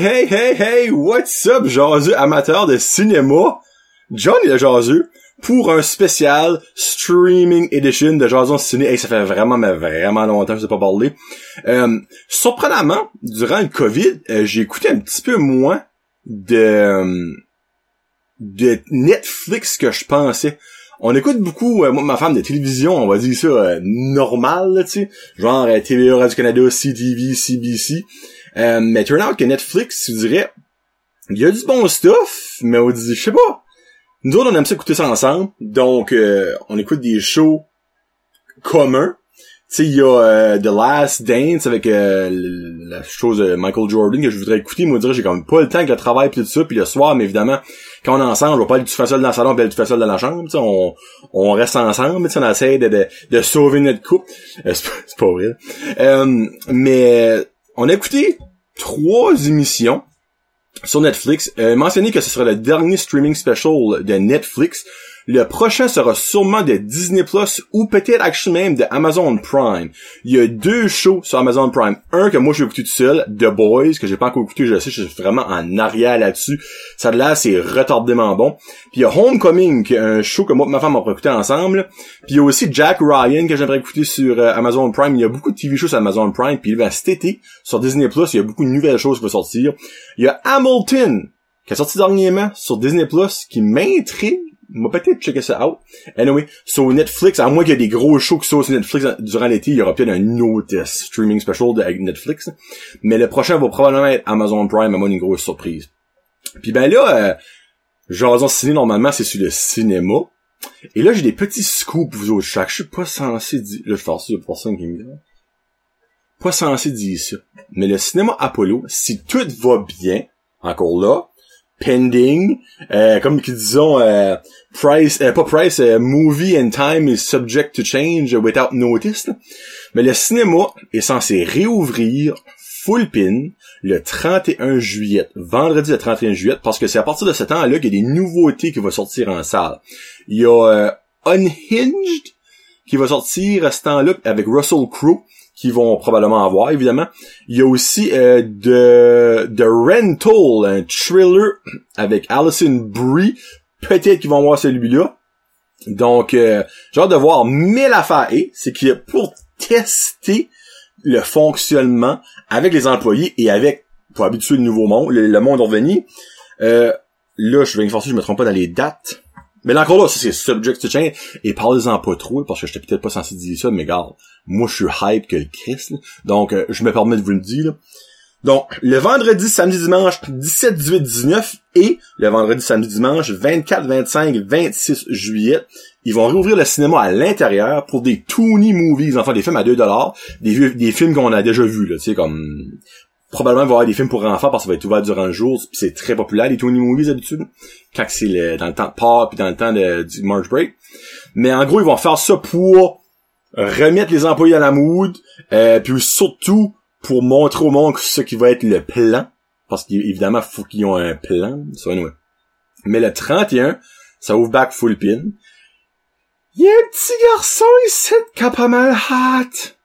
hey, hey, hey, what's up, jaseux amateur de cinéma? John est le jaseux pour un spécial streaming edition de Jason Ciné. Hey, ça fait vraiment, mais vraiment longtemps que je pas parlé. Euh, surprenamment, durant le COVID, euh, j'ai écouté un petit peu moins de, euh, de Netflix que je pensais. On écoute beaucoup, euh, moi ma femme, de télévision, on va dire ça, euh, normal, tu sais. Genre TVA, Radio-Canada, CTV, CBC. Euh, mais turn out que Netflix, je dirais, il y a du bon stuff, mais on dit, je sais pas. Nous autres, on aime ça écouter ça ensemble. Donc, euh, on écoute des shows communs. Tu sais, il y a euh, The Last Dance avec euh, la chose de Michael Jordan que je voudrais écouter. Moi, je dirais, j'ai comme pas le temps avec le travail pis tout ça. Puis le soir, mais évidemment, quand on est ensemble, on va pas aller tout faire seul dans le salon pis aller tout faire seul dans la chambre. On, on reste ensemble. Tu sais, on essaie de, de, de sauver notre couple. Euh, c'est pas, pas vrai. Euh, mais on a écouté trois émissions sur Netflix. Euh, mentionné que ce sera le dernier streaming special de Netflix. Le prochain sera sûrement de Disney Plus ou peut-être actually même de Amazon Prime. Il y a deux shows sur Amazon Prime. Un que moi je vais tout seul, The Boys, que j'ai pas encore écouté, je sais, je suis vraiment en arrière là-dessus. Ça de là, c'est retardément bon. Puis il y a Homecoming, qui est un show que moi et ma femme on pourrait écouter ensemble. Puis il y a aussi Jack Ryan que j'aimerais écouter sur euh, Amazon Prime. Il y a beaucoup de TV shows sur Amazon Prime. Puis il va cet été sur Disney Plus, il y a beaucoup de nouvelles choses qui vont sortir. Il y a Hamilton qui est sorti dernièrement sur Disney Plus qui m'intrigue m'a peut-être checker ça out. Anyway, sur Netflix, à moins qu'il y ait des gros shows qui sortent sur Netflix durant l'été, il y aura peut-être un autre streaming special de, avec Netflix. Mais le prochain va probablement être Amazon Prime, à moi une grosse surprise. Puis ben là, euh, Jason Ciné, normalement, c'est sur le cinéma. Et là, j'ai des petits scoops vous autres chaque. Je suis pas censé dire... Là, je y a personne qui me dit. Pas censé dire ça. Mais le cinéma Apollo, si tout va bien, encore là, pending, euh, comme qu'ils disons, euh, price, euh, pas price, euh, movie and time is subject to change without notice. Mais le cinéma est censé réouvrir full pin le 31 juillet, vendredi le 31 juillet, parce que c'est à partir de ce temps-là qu'il y a des nouveautés qui vont sortir en salle. Il y a euh, Unhinged qui va sortir à ce temps-là avec Russell Crowe qui vont probablement avoir, évidemment. Il y a aussi euh, de, The Rental, un thriller avec Alison Brie. Peut-être qu'ils vont voir celui-là. Donc, euh, j'ai hâte de voir. Mais l'affaire est, c'est qu'il y a pour tester le fonctionnement avec les employés et avec, pour habituer le nouveau monde, le, le monde revenu. Euh, là, je vais me forcer, je me trompe pas dans les dates. Mais là, encore là, c'est subject to change. Et parlez-en pas trop, parce que j'étais peut-être pas censé dire ça, mais regarde, moi, je suis hype que le Christ, là. Donc, euh, je me permets de vous le dire, là. Donc, le vendredi, samedi, dimanche, 17, 18, 19 et le vendredi, samedi, dimanche, 24, 25, 26 juillet, ils vont réouvrir le cinéma à l'intérieur pour des toony movies, enfin des films à 2 dollars, des, vieux- des films qu'on a déjà vus, là, tu sais, comme probablement il va y avoir des films pour enfants parce que ça va être ouvert durant le jour, puis c'est très populaire les Tony Movies d'habitude, quand c'est dans le temps de Pâques puis dans le temps du March Break. Mais en gros, ils vont faire ça pour remettre les employés à la mood, euh, puis surtout pour montrer au monde ce qui va être le plan, parce qu'évidemment, faut qu'ils ont un plan, ça anyway. Mais le 31, ça ouvre back full pin. Il y a un petit garçon ici qui a pas mal hâte.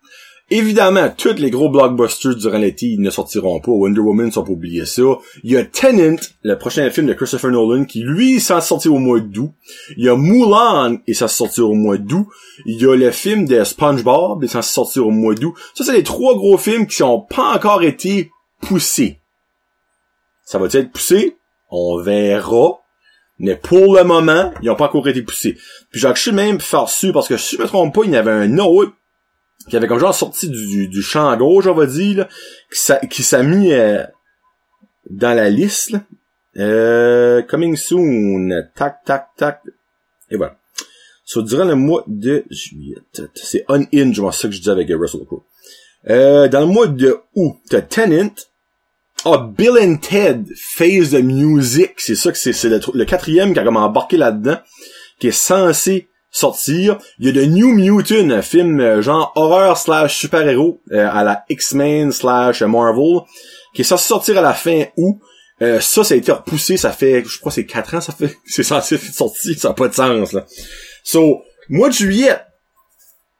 Évidemment, tous les gros blockbusters durant l'été ils ne sortiront pas. Wonder Woman, sont pas oublier ça. Il y a Tenant, le prochain film de Christopher Nolan, qui lui, s'en sortir au mois d'août. Il y a Mulan, et ça sortir au mois d'août. Il y a le film de SpongeBob, et ça sortir au mois d'août. Ça, c'est les trois gros films qui sont pas encore été poussés. Ça va être poussé? On verra. Mais pour le moment, ils ont pas encore été poussés. Puis j'ai même faire su, parce que si je me trompe pas, il y avait un autre qui avait comme genre sorti du, du champ gauche, on va dire, là, qui s'a- qui s'est mis euh, dans la liste. là. Euh, coming soon. Tac, tac, tac. Et voilà. So, durant le mois de juillet. C'est Unhinged, moi, c'est ça que je dis avec Russell Crowe. Euh, dans le mois de août, t'as Tenant. Ah, Bill and Ted Face the Music. C'est ça que c'est, c'est le, le quatrième qui a comme embarqué là-dedans, qui est censé sortir. Il y a The New Mutant, un film euh, genre horreur slash super-héros euh, à la X-Men slash Marvel, qui est censé sortir à la fin août. Euh, ça, ça a été repoussé, ça fait, je crois, c'est 4 ans, ça fait, c'est censé être sorti, ça n'a pas de sens, là. So, mois de juillet,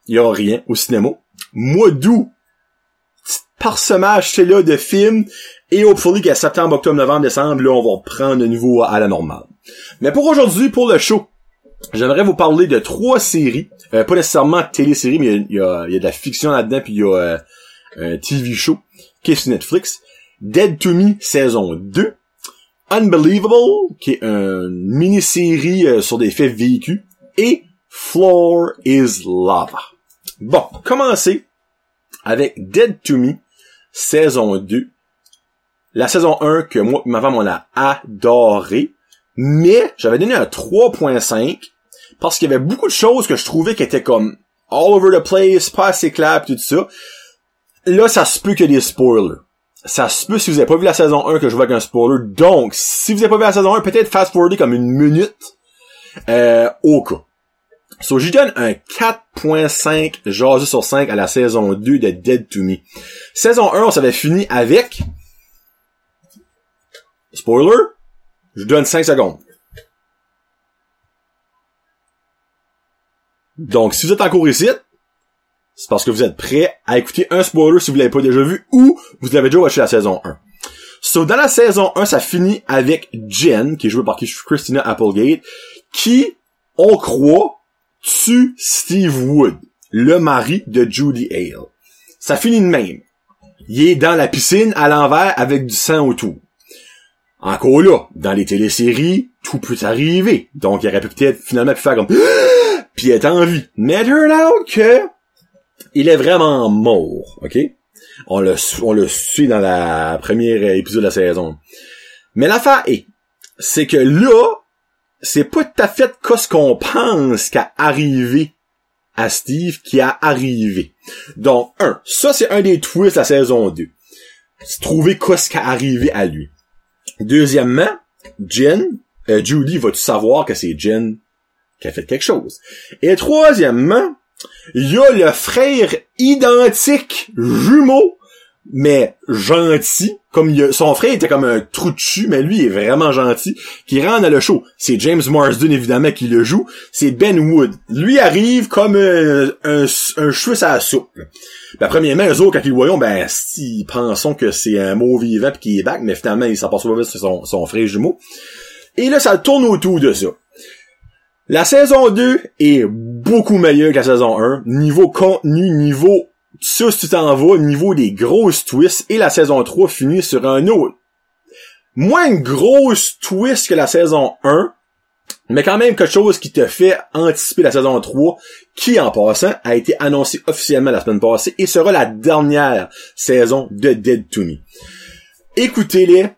il y aura rien au cinéma. Mois d'août, parsemage, c'est là, de films. Et hopefully qu'à septembre, octobre, novembre, décembre, là, on va reprendre de nouveau à la normale. Mais pour aujourd'hui, pour le show, j'aimerais vous parler de trois séries. Euh, pas nécessairement téléséries, mais il y, a, de la fiction là-dedans, puis il y a euh, un TV show qui est sur Netflix. Dead to Me saison 2. Unbelievable, qui est une mini-série euh, sur des faits vécus. Et Floor is Lava. Bon, commencez avec Dead to Me, saison 2. La saison 1 que moi ma femme on a adoré. Mais j'avais donné un 3.5 parce qu'il y avait beaucoup de choses que je trouvais qui étaient comme all over the place, pas assez clair, tout ça. Là, ça se peut qu'il y ait des spoilers. Ça se peut si vous avez pas vu la saison 1 que je vois avec un spoiler. Donc, si vous avez pas vu la saison 1, peut-être fast forwarder comme une minute euh, au cas. So, j'y donne un 4.5 jaseux sur 5 à la saison 2 de Dead to Me. Saison 1, on s'avait fini avec... Spoiler, je donne 5 secondes. Donc, si vous êtes encore ici, c'est parce que vous êtes prêt à écouter un spoiler si vous l'avez pas déjà vu ou vous l'avez déjà watché la saison 1. So, dans la saison 1, ça finit avec Jen, qui est jouée par Christina Applegate, qui, on croit, tue Steve Wood, le mari de Judy Hale. Ça finit de même. Il est dans la piscine à l'envers avec du sang autour. Encore là, dans les téléséries, tout peut arriver. Donc, il aurait peut-être finalement pu faire comme puis être en vie. Mais out que il est vraiment mort, ok? On le, on suit dans la première épisode de la saison. Mais l'affaire est, c'est que là, c'est pas tout à fait ce qu'on pense qu'a arrivé à Steve qui a arrivé. Donc, un, ça c'est un des twists de la saison 2. C'est trouver ce qui a arrivé à lui. Deuxièmement, Jen, euh, Judy va-tu savoir que c'est Jen qui a fait quelque chose? Et troisièmement, il y a le frère identique jumeau mais gentil, comme il a, son frère était comme un trou de mais lui est vraiment gentil, qui rentre dans le show. C'est James Marsden, évidemment, qui le joue. C'est Ben Wood. Lui arrive comme un, un, un cheveu à la soupe. Ben, premièrement, eux autres, quand ils le voyons, ben, ils pensons que c'est un mot vivant pis qu'il est back, mais finalement, il s'en passe pas c'est son, son frère jumeau. Et là, ça tourne autour de ça. La saison 2 est beaucoup meilleure que la saison 1. Niveau contenu, niveau ça, si tu t'en vas au niveau des grosses twists, et la saison 3 finit sur un autre. Moins une grosse twist que la saison 1, mais quand même quelque chose qui te fait anticiper la saison 3, qui en passant a été annoncé officiellement la semaine passée et sera la dernière saison de Dead to Me. Écoutez-les,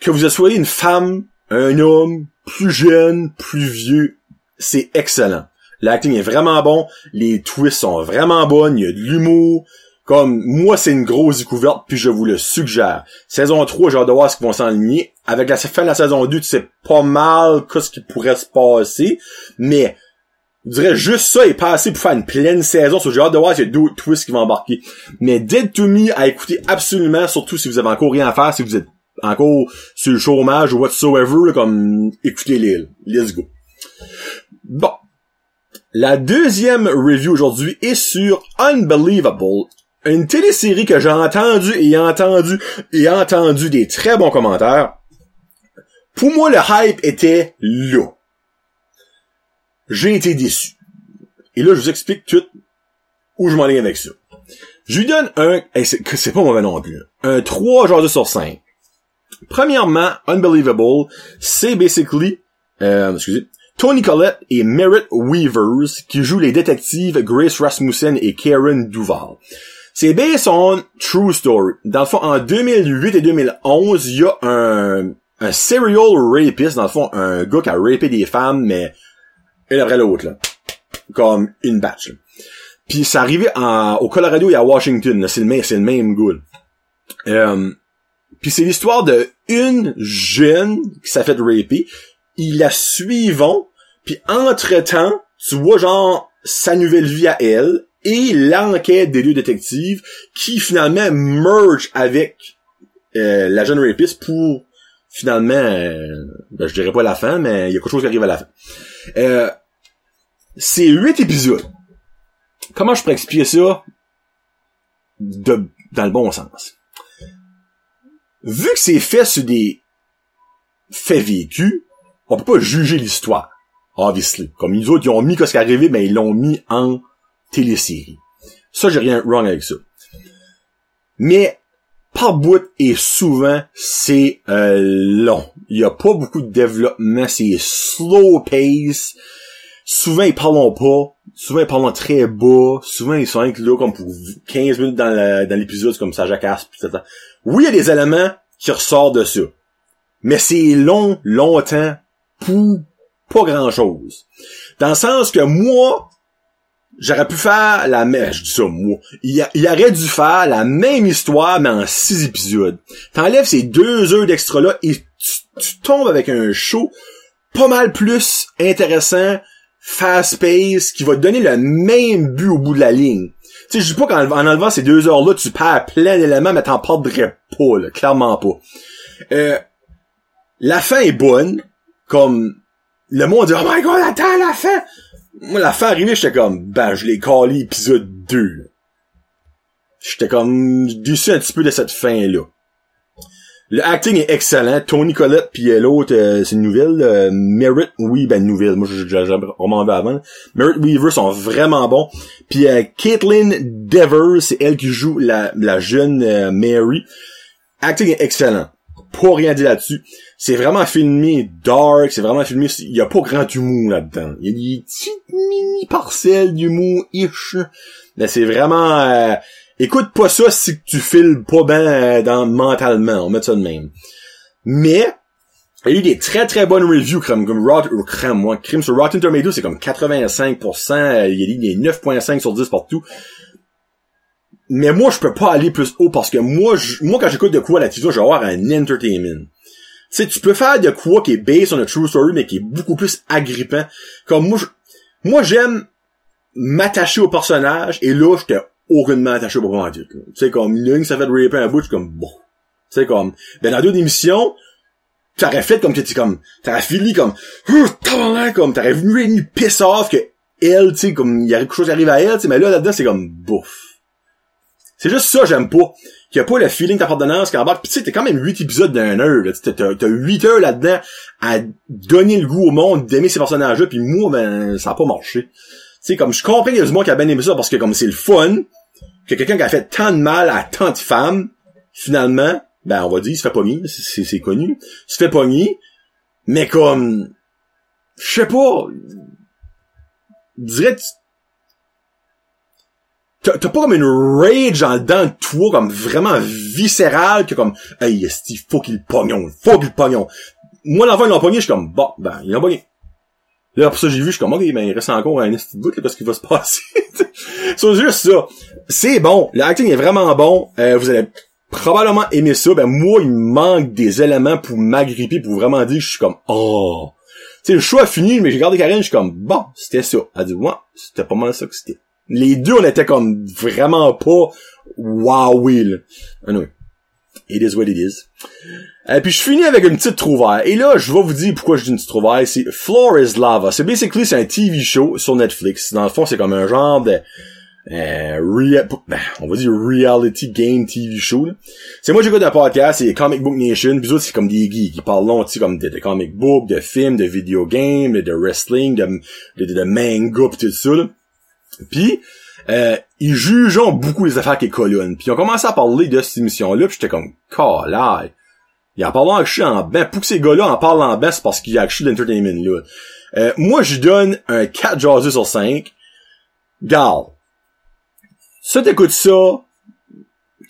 que vous soyez une femme, un homme, plus jeune, plus vieux, c'est excellent. L'acting est vraiment bon, les twists sont vraiment bonnes, il y a de l'humour. Comme, moi, c'est une grosse découverte, puis je vous le suggère. Saison 3, j'ai hâte de voir ce qu'ils vont s'enligner. Avec la fin de la saison 2, tu sais pas mal ce qui pourrait se passer, mais je dirais juste ça est passé pour faire une pleine saison. So, j'ai hâte de voir s'il y a d'autres twists qui vont embarquer. Mais Dead to Me à écouter absolument, surtout si vous avez encore rien à faire, si vous êtes encore sur le chômage ou whatsoever, comme écoutez les Let's go. Bon. La deuxième review aujourd'hui est sur Unbelievable, une télésérie que j'ai entendu et entendu et entendu des très bons commentaires. Pour moi, le hype était là. J'ai été déçu. Et là, je vous explique tout où je m'en vais avec ça. Je lui donne un, c'est pas mauvais non plus, un 3 genre sur 5. Premièrement, Unbelievable, c'est basically, euh, excusez, Tony Collette et Merritt Weavers qui jouent les détectives Grace Rasmussen et Karen Duval. C'est based on true story. Dans le fond, en 2008 et 2011, il y a un, un serial rapist, dans le fond, un gars qui a rapé des femmes, mais une après l'autre, là. Comme une batch, Puis ça arrivait en, au Colorado et à Washington, C'est le même, c'est le même euh, Puis c'est l'histoire de une jeune qui s'est fait raper. Ils la suivons puis entre-temps, tu vois genre sa nouvelle vie à elle et l'enquête des deux détectives qui finalement merge avec euh, la jeune rapiste pour finalement, euh, ben, je dirais pas la fin, mais il y a quelque chose qui arrive à la fin. Euh, c'est huit épisodes. Comment je pourrais expliquer ça de, dans le bon sens? vu que c'est fait sur des faits vécus, on peut pas juger l'histoire. Obviously. Comme ils autres, ils ont mis ce qui est arrivé, mais ils l'ont mis en télésérie. Ça, j'ai rien wrong avec ça. Mais, par bout et souvent, c'est euh, long. Il y a pas beaucoup de développement, c'est slow pace. Souvent, ils parlent pas. Souvent, ils parlent très bas. Souvent, ils sont là comme pour 15 minutes dans l'épisode, comme ça jacasse. Oui, il y a des éléments qui ressortent de ça. Mais c'est long, longtemps, pour pas grand chose. Dans le sens que moi, j'aurais pu faire la même, je dis ça, moi. Il, il, aurait dû faire la même histoire, mais en six épisodes. T'enlèves ces deux heures d'extra-là et tu, tombes avec un show pas mal plus intéressant, fast-paced, qui va te donner le même but au bout de la ligne. Tu sais, je dis pas qu'en en enlevant ces deux heures-là, tu perds plein d'éléments, mais t'en perdrais pas, là, clairement pas. Euh, la fin est bonne, comme le monde dit Oh my god, attends la fin! Moi, la fin arrivée, j'étais comme ben je l'ai collé épisode 2. J'étais comme déçu un petit peu de cette fin-là. Le acting est excellent. Tony Collette puis l'autre, euh, c'est une nouvelle. Euh, Merritt, oui, ben nouvelle. Moi, j'ai vraiment vu avant. Merritt Weaver sont vraiment bons. Puis euh, Caitlin Devers, c'est elle qui joue la, la jeune euh, Mary. Acting est excellent. Pas rien dire là-dessus. C'est vraiment filmé dark, c'est vraiment filmé, il y a pas grand humour là-dedans. Il y a des petites mini parcelles d'humour ish. Mais c'est vraiment euh, écoute pas ça si tu files pas bien euh, dans mentalement, on met ça de même. Mais il y a eu des très très bonnes reviews comme comme Rot crème moi, crime sur Rotten Tomatoes c'est comme 85%, il y a des 9.5 sur 10 partout. Mais moi je peux pas aller plus haut parce que moi je, moi quand j'écoute de quoi la TV, je vais avoir un entertainment. Tu sais, tu peux faire de quoi qui est based on a true story, mais qui est beaucoup plus agrippant. Comme moi, moi j'aime m'attacher au personnage, et là, j'étais aucunement attaché au moment Tu sais, comme, une ça fait de raper un bout, je suis comme, bon. Tu sais, comme, ben, dans deux émissions, t'aurais fait comme que tu comme, t'aurais fini comme, comme, t'aurais venu une piss off que elle, tu sais, comme, il y a quelque chose qui arrive à elle, tu sais, mais là, là-dedans, c'est comme, bouf. C'est juste ça, j'aime pas qu'il n'y a pas le feeling d'appartenance qu'embarque. Pis tu sais, t'es quand même huit épisodes d'un heure. T'as, t'as huit heures là-dedans à donner le goût au monde d'aimer ces personnages-là. Puis moi, ben, ça a pas marché. Tu sais, comme je comprends qu'il y a du monde qui a bien aimé ça parce que comme c'est le fun, que quelqu'un qui a fait tant de mal à tant de femmes, finalement, ben on va dire, il se fait pogner, c'est, c'est connu. Il se fait pogner, mais comme je sais pas. Dirais T'as pas comme une rage en dedans de toi, comme vraiment viscérale, que comme, hey, il faut qu'il pognon, faut qu'il pognon. Moi, l'enfant, il l'a pogné, je suis comme, bon, ben, il l'a pogné. Là, pour ça, j'ai vu, je suis comme, ok, ben, il reste encore un petit bout, là, parce qu'il va se passer. c'est juste ça. C'est bon. L'acting est vraiment bon. Euh, vous allez probablement aimer ça. Ben, moi, il manque des éléments pour m'agripper, pour vraiment dire, je suis comme, oh. Tu sais, le choix a fini, mais j'ai regardé Karen, je suis comme, bon, c'était ça. Elle dit, ouais, c'était pas mal ça que c'était les deux, on était comme vraiment pas wow là. Anyway. It is what it is. Et euh, puis je finis avec une petite trouvaille. Et là, je vais vous dire pourquoi je dis une petite trouvaille. C'est Floor is Lava. C'est basically c'est un TV show sur Netflix. Dans le fond, c'est comme un genre de euh, ben, on va dire reality game TV show. C'est moi j'écoute un podcast, c'est Comic Book Nation. Puis autres c'est comme des geeks qui parlent long, comme de, comic book, de films, de video games, de wrestling, de, de, de manga pis tout ça. Puis, euh, ils jugeons beaucoup les affaires qui est colonne. Puis ils ont commencé à parler de cette émission-là, puis j'étais comme, calaille. Il en parlant suis en ben, pour que ces gars-là en parlent en baisse parce qu'il y a de l'entertainment là. Euh, moi, je donne un 4 jasus sur 5. Gal. Ça, t'écoutes ça,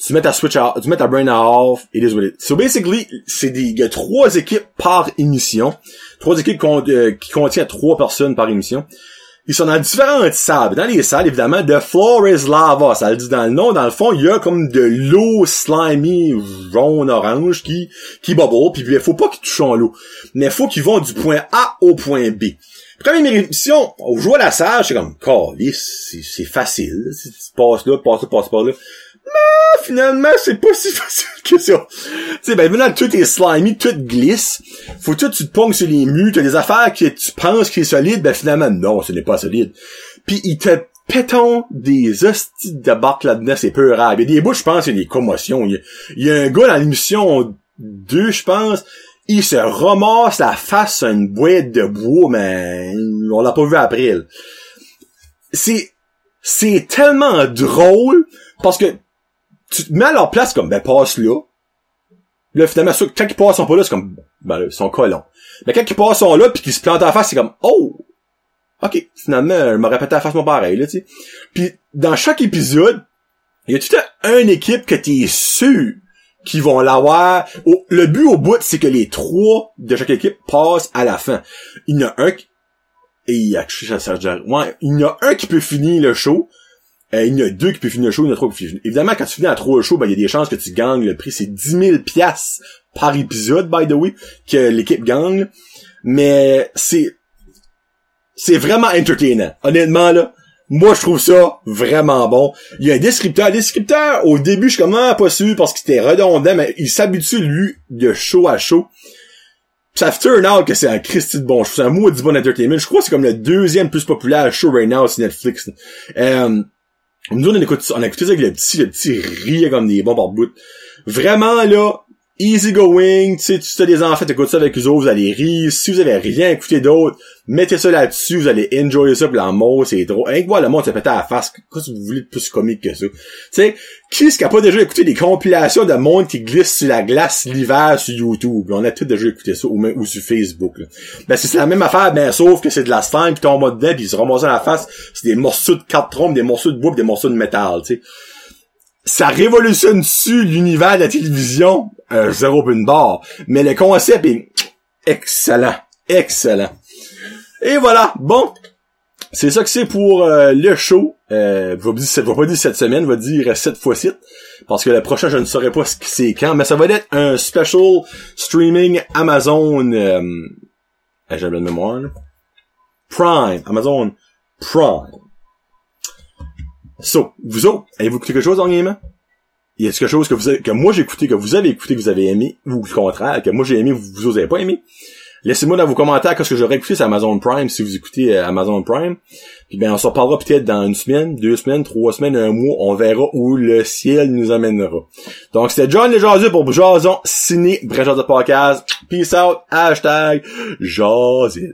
tu mets ta switch off, tu mets ta brain off, it is what it. So basically, c'est des, il y a trois équipes par émission. Trois équipes euh, qui contiennent trois personnes par émission. Ils sont dans différentes salles. Dans les salles, évidemment, de floor is lava. Ça le dit dans le nom. Dans le fond, il y a comme de l'eau slimy jaune-orange qui, qui bubble. Puis il faut pas qu'ils touchent en l'eau. Mais il faut qu'ils vont du point A au point B. Première émission, on joue à la salle, c'est comme, c'est facile. Tu passes là, passes là, passes pas là. Mais finalement, c'est pas si facile que ça. Tu sais, ben maintenant, tout est slimy, tout glisse. Faut tout tu te ponges sur les murs, t'as des affaires que tu penses qui est solide, ben finalement, non, ce n'est pas solide. Puis il te pétons des hosties de barque là-dedans, c'est peu rare. Il y a des bouts, je pense, il y a des commotions. Il y a, il y a un gars dans l'émission 2, je pense, il se ramasse la face sur une boîte de bois, mais on l'a pas vu après. là. C'est, c'est tellement drôle, parce que tu te mets à leur place comme, ben, passe là. Là, finalement, quand ils passent sont pas là, c'est comme, ben, là, ils sont colons. Mais quand ils passent sont là, pis qu'ils se plantent en face, c'est comme, oh! Ok, finalement, je me répète à face mon pareil, là, tu sais. Puis dans chaque épisode, il y a tout un, équipe que t'es sûr qu'ils vont l'avoir. Le but au bout, c'est que les trois de chaque équipe passent à la fin. Il y en a un qui... Et il y a... Ouais, il y en a un qui peut finir le show. Euh, il y en a deux qui peuvent finir le show, il y en a trois qui peuvent finir. Évidemment, quand tu finis à trois le show, ben, il y a des chances que tu gagnes le prix. C'est 10 000 piastres par épisode, by the way, que l'équipe gagne. Mais c'est c'est vraiment entertainant. Honnêtement, là, moi, je trouve ça vraiment bon. Il y a un descripteur. Descripteur, au début, je suis comme, ah, pas sûr, parce que c'était redondant, mais il s'habitue, lui, de show à show. Ça turn out que c'est un Christy de bon show. C'est un mot du bon entertainment. Je crois que c'est comme le deuxième plus populaire show right now sur Netflix. Euh, nous, on a écouté, on a écouté ça avec le petit, le petit riait comme des bons par bout. Vraiment, là, easy going, tu sais, tu as des enfants, t'écoutes ça avec eux autres, vous allez rire. Si vous avez rien écouté d'autre, mettez ça là-dessus, vous allez enjoyer ça, pis la mot, c'est drôle. Hein, voilà, le monde se pète à la face. Qu'est-ce que vous voulez de plus comique que ça? Tu sais, qui est-ce qui a pas déjà écouté des compilations de monde qui glisse sur la glace l'hiver sur YouTube? On a tous déjà écouté ça, ou, même, ou sur Facebook, là. Ben, c'est la même affaire, ben, sauf que c'est de la slime qui tombe dedans, pis ils se ramassent à la face. C'est des morceaux de carton, des morceaux de bois, pis des morceaux de métal, tu sais ça révolutionne-tu l'univers de la télévision? Euh, zéro pin barre. Mais le concept est excellent. Excellent. Et voilà. Bon. C'est ça que c'est pour euh, le show. Euh, je je vais pas dire cette semaine, je vais dire cette fois-ci. Parce que le prochain, je ne saurais pas c'est quand. Mais ça va être un special streaming Amazon... Euh, j'ai de mémoire. Prime. Amazon Prime. So, vous autres, avez-vous écouté quelque chose dernièrement? Y a quelque chose que vous avez, que moi j'ai écouté, que vous avez écouté, que vous avez aimé, ou le contraire, que moi j'ai aimé, vous, vous avez pas aimé? Laissez-moi dans vos commentaires qu'est-ce que j'aurais écouté sur Amazon Prime si vous écoutez euh, Amazon Prime. Puis ben on s'en parlera peut-être dans une semaine, deux semaines, trois semaines, un mois, on verra où le ciel nous amènera. Donc c'était John Lesjaseux pour Jason Ciné, Bref de Podcast. Peace out, hashtag Jasit.